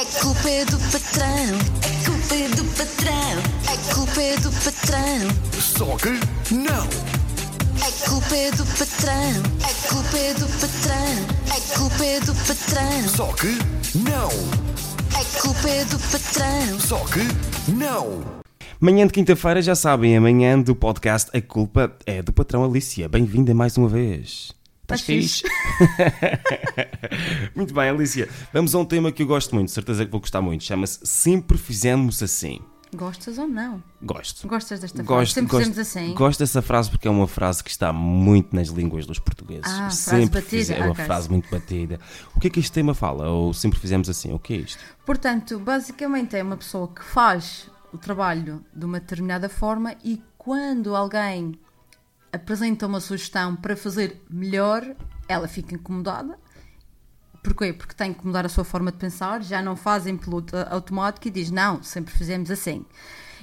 A culpa é do patrão. A culpa é do patrão. A culpa é do patrão. Só que não! A culpa é do patrão. A culpa é do patrão. A culpa é do patrão. Só que não! A culpa é do patrão. Só que não! Manhã de quinta-feira, já sabem, amanhã do podcast A Culpa é do Patrão Alicia. Bem-vinda mais uma vez. Estás Estás fixe? muito bem, Alicia. Vamos a um tema que eu gosto muito, certeza que vou gostar muito. Chama-se Sempre Fizemos Assim. Gostas ou não? Gosto. Gostas desta frase? Gosto, Sempre gosto, fizemos assim? gosto dessa frase porque é uma frase que está muito nas línguas dos portugueses. Ah, frase sempre batida, fize- é uma frase muito batida. O que é que este tema fala? Ou sempre fizemos assim? O que é isto? Portanto, basicamente é uma pessoa que faz o trabalho de uma determinada forma e quando alguém apresenta uma sugestão para fazer melhor, ela fica incomodada. Porquê? Porque tem que mudar a sua forma de pensar, já não faz em piloto automático e diz não, sempre fizemos assim.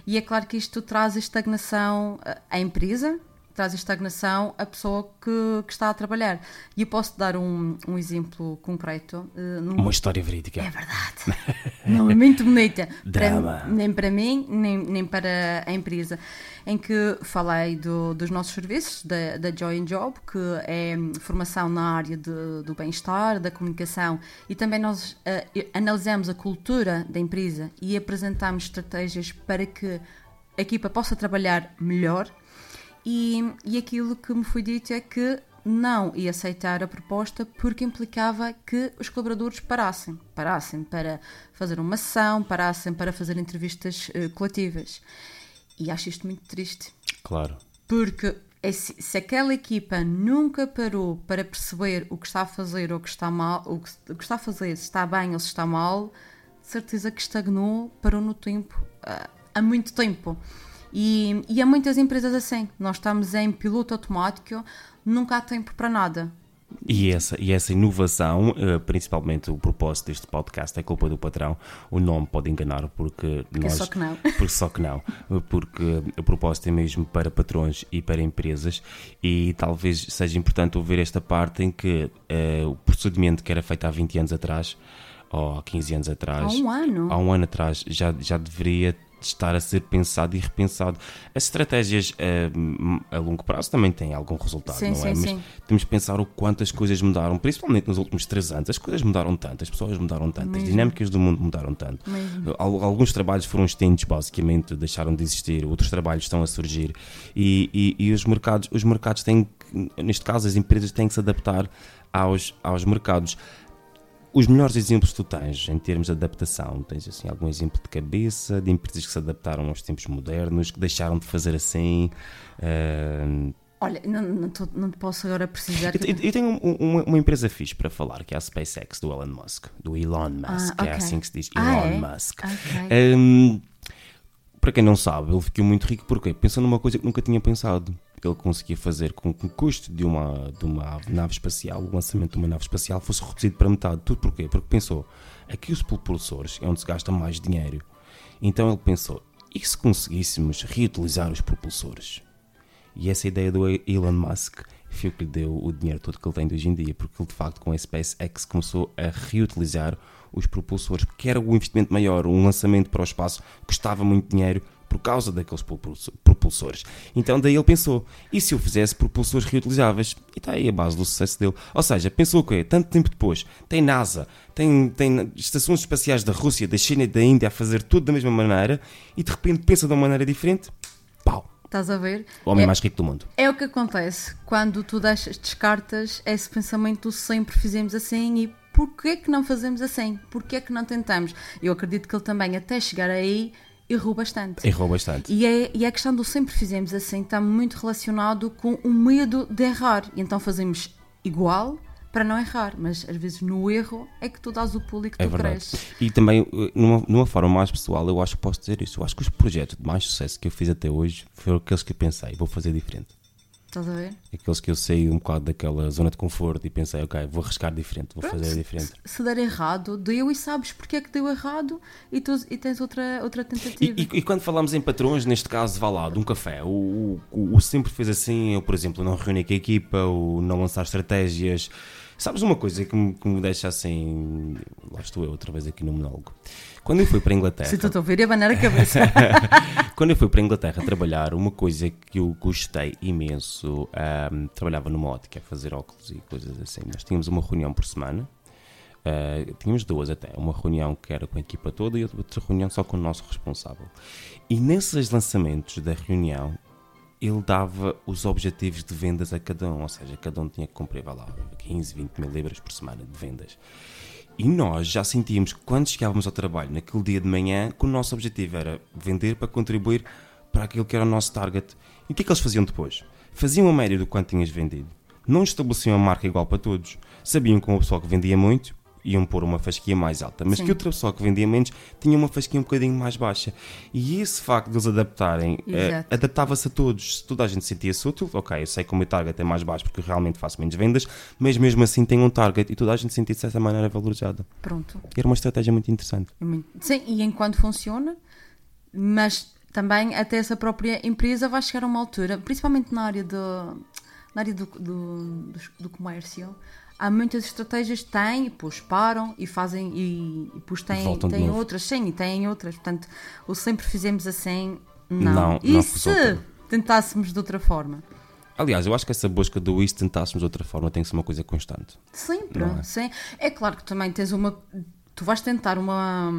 E é claro que isto traz estagnação eh, à empresa, traz estagnação à pessoa que, que está a trabalhar. E eu posso dar um, um exemplo concreto. eh, num- Uma história verídica. é verdade. Não é muito bonita. Drama. Para- nem para mim, nem, nem para a empresa. Em que falei do- dos nossos serviços, da, da Joy and Job, que é hum, formação na área de- do bem-estar, da comunicação, e também nós eh, analisamos a cultura da empresa e apresentamos estratégias para que a equipa possa trabalhar melhor. E, e aquilo que me foi dito é que não ia aceitar a proposta porque implicava que os colaboradores parassem. Parassem para fazer uma ação, parassem para fazer entrevistas eh, coletivas. E acho isto muito triste. Claro. Porque é se, aquela equipa nunca parou para perceber o que está a fazer ou o que está mal, o que, o que está a fazer, se está bem ou se está mal, de certeza que estagnou, parou no tempo, ah, há muito tempo. E, e há muitas empresas assim. Nós estamos em piloto automático, nunca há tempo para nada. E essa, e essa inovação, eh, principalmente o propósito deste podcast, é culpa do patrão. O nome pode enganar porque, nós. só que não. Porque só que não. Porque o propósito é mesmo para patrões e para empresas. E talvez seja importante ouvir esta parte em que eh, o procedimento que era feito há 20 anos atrás, ou há 15 anos atrás. Há um ano? Há um ano atrás já, já deveria estar a ser pensado e repensado. As estratégias eh, a longo prazo também têm algum resultado, Sim, não é? sim, Mas sim. temos que pensar o quanto as coisas mudaram, principalmente nos últimos três anos. As coisas mudaram tanto, as pessoas mudaram tanto, as Mesmo. dinâmicas do mundo mudaram tanto. Mesmo. Al- Alguns trabalhos foram extintos, basicamente, deixaram de existir, outros trabalhos estão a surgir e, e- e os mercados, os mercados têm neste caso, as empresas têm que se adaptar aos, aos mercados. Os melhores exemplos que tu tens em termos de adaptação, tens assim algum exemplo de cabeça, de empresas que se adaptaram aos tempos modernos, que deixaram de fazer assim. ah, Olha, não, não, tô- não te posso agora precisar. eu, eu- eu tenho um- uma, uma empresa fixe para falar, que é a SpaceX do Elon Musk, do Elon Musk, Ah, é ok. assim que se diz, Ah, Elon é? Musk. Ok. Hum, para quem não sabe, ele ficou muito rico porque pensou numa coisa que nunca tinha pensado. Ele conseguia fazer com que o custo de uma, de uma nave espacial, o lançamento de uma nave espacial, fosse reduzido para metade. Tudo porquê? Porque pensou, aqui os propulsores é onde se gasta mais dinheiro. Então ele pensou, e se conseguíssemos reutilizar os propulsores? E essa ideia do Elon Musk foi o que lhe deu o dinheiro todo que ele tem hoje em dia, porque ele de facto com a SpaceX começou a reutilizar os propulsores, porque era o investimento maior, um lançamento para o espaço custava muito dinheiro por causa daqueles propulso- propulsores. Então daí ele pensou, e se eu fizesse propulsores reutilizáveis? E está aí a base do sucesso dele. Ou seja, pensou o quê? Tanto tempo depois, tem NASA, tem, tem estações espaciais da Rússia, da China e da Índia a fazer tudo da mesma maneira, e de repente pensa de uma maneira diferente, pau, Estás a ver? o homem É- mais rico do mundo. É o que acontece quando tu deixas, descartas esse pensamento do sempre fizemos assim e porquê que não fazemos assim? Porquê que não tentamos? Eu acredito que ele também, até chegar aí, errou bastante. Errou bastante. E, é, e a questão do sempre fizemos assim está muito relacionado com o medo de errar. E então fazemos igual para não errar, mas às vezes no erro é que tu dás o pulo e que É tu verdade. cresces. E também, eh, numa, numa forma mais pessoal, eu acho que posso dizer isso. Eu acho que os projetos de mais sucesso que eu fiz até hoje foram aqueles que eu pensei, vou fazer diferente. Estás a ver? Aqueles que eu saí um bocado daquela zona de conforto e pensei, ok, vou arriscar diferente, vou fazer diferente. Se der errado, deu e sabes porque é que deu errado e, tu, e tens outra, outra E, tentativa. e- e quando falamos em patrões, neste caso, vá lá, de um café, o, o, o sempre fez assim, eu, por exemplo, não reunir com a equipa, o não lançar estratégias. Sabes uma coisa que me, que me deixa assim. Lá estou eu outra vez aqui no monólogo. Quando eu fui para a Inglaterra. Se tu te ouvir, abanar a cabeça. Quando eu fui para a Inglaterra trabalhar, uma coisa que eu gostei imenso, ahm, trabalhava numa ótica, a fazer óculos e coisas assim. Nós tínhamos uma reunião por semana, ah, tínhamos duas até, uma reunião que era com a equipa toda e outra reunião só com o nosso responsável. E nesses lançamentos da reunião, ele dava os objetivos de vendas a cada um, ou seja, cada um tinha que cumprir, vai lá, 15, 20 mil libras por semana de vendas. E nós já sentíamos que quando chegávamos ao trabalho, naquele dia de manhã, que o nosso objetivo era vender para contribuir para aquilo que era o nosso target. E o que é que eles faziam depois? Faziam a média do quanto tinhas vendido. Não estabeleciam a marca igual para todos. Sabiam que uma pessoa que vendia muito iam pôr uma fasquia mais alta, mas Sim. que outra pessoa que vendia menos tinha uma fasquia um bocadinho mais baixa. E esse facto de eles adaptarem, eh, adaptava-se a todos. Se toda a gente sentia-se útil, ok, eu sei que o meu target é mais baixo porque realmente faço menos vendas, mas mesmo assim tem um target e toda a gente sentia-se dessa maneira valorizada. Pronto. Era uma estratégia muito interessante. É Sim, e enquanto funciona, mas também até essa própria empresa vai chegar a uma altura, principalmente na área, do, na área do, do, do, do comércio, há muitas estratégias que têm, depois param e fazem, e, e depois têm, Voltam têm outras, sim, e têm outras. Portanto, o sempre fizemos assim, não. Não, e não se resulta. tentássemos de outra forma? Aliás, eu acho que essa busca do se tentássemos de outra forma tem que ser uma coisa constante. Sempre, é? sim. É claro que também tens uma. Tu vais tentar uma,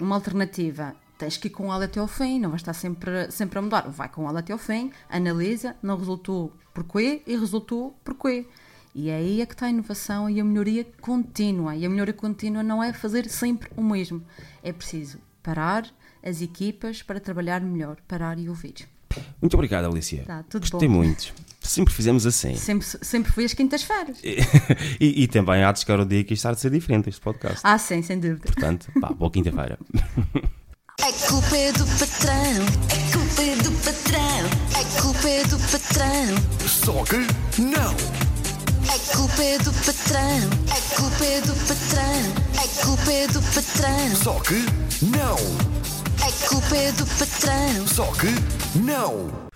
uma alternativa, tens que ir com ela até ao fim, não vais estar sempre, sempre a mudar. Vai com ela até ao fim, analisa, não resultou porquê e resultou porquê. E é aí é que está a inovação e a melhoria contínua. E a melhoria contínua não é fazer sempre o mesmo. É preciso parar as equipas para trabalhar melhor, parar e ouvir. Muito obrigado, Alicia. Tá, tudo Gostei bom. muito. Sempre fizemos assim. Sempre, sempre foi às quintas-feiras. e, e também há de chegar o dia que isto há de ser diferente, este podcast. Ah, sim, sem dúvida. Portanto, pá, boa quinta-feira. É culpa é do patrão, é culpa é do patrão, é culpa é do patrão, Só que não. É culpa é do patrão, é culpa é do patrão, é culpa é do patrão, Só que não. é culpa é do patrão. Só que não.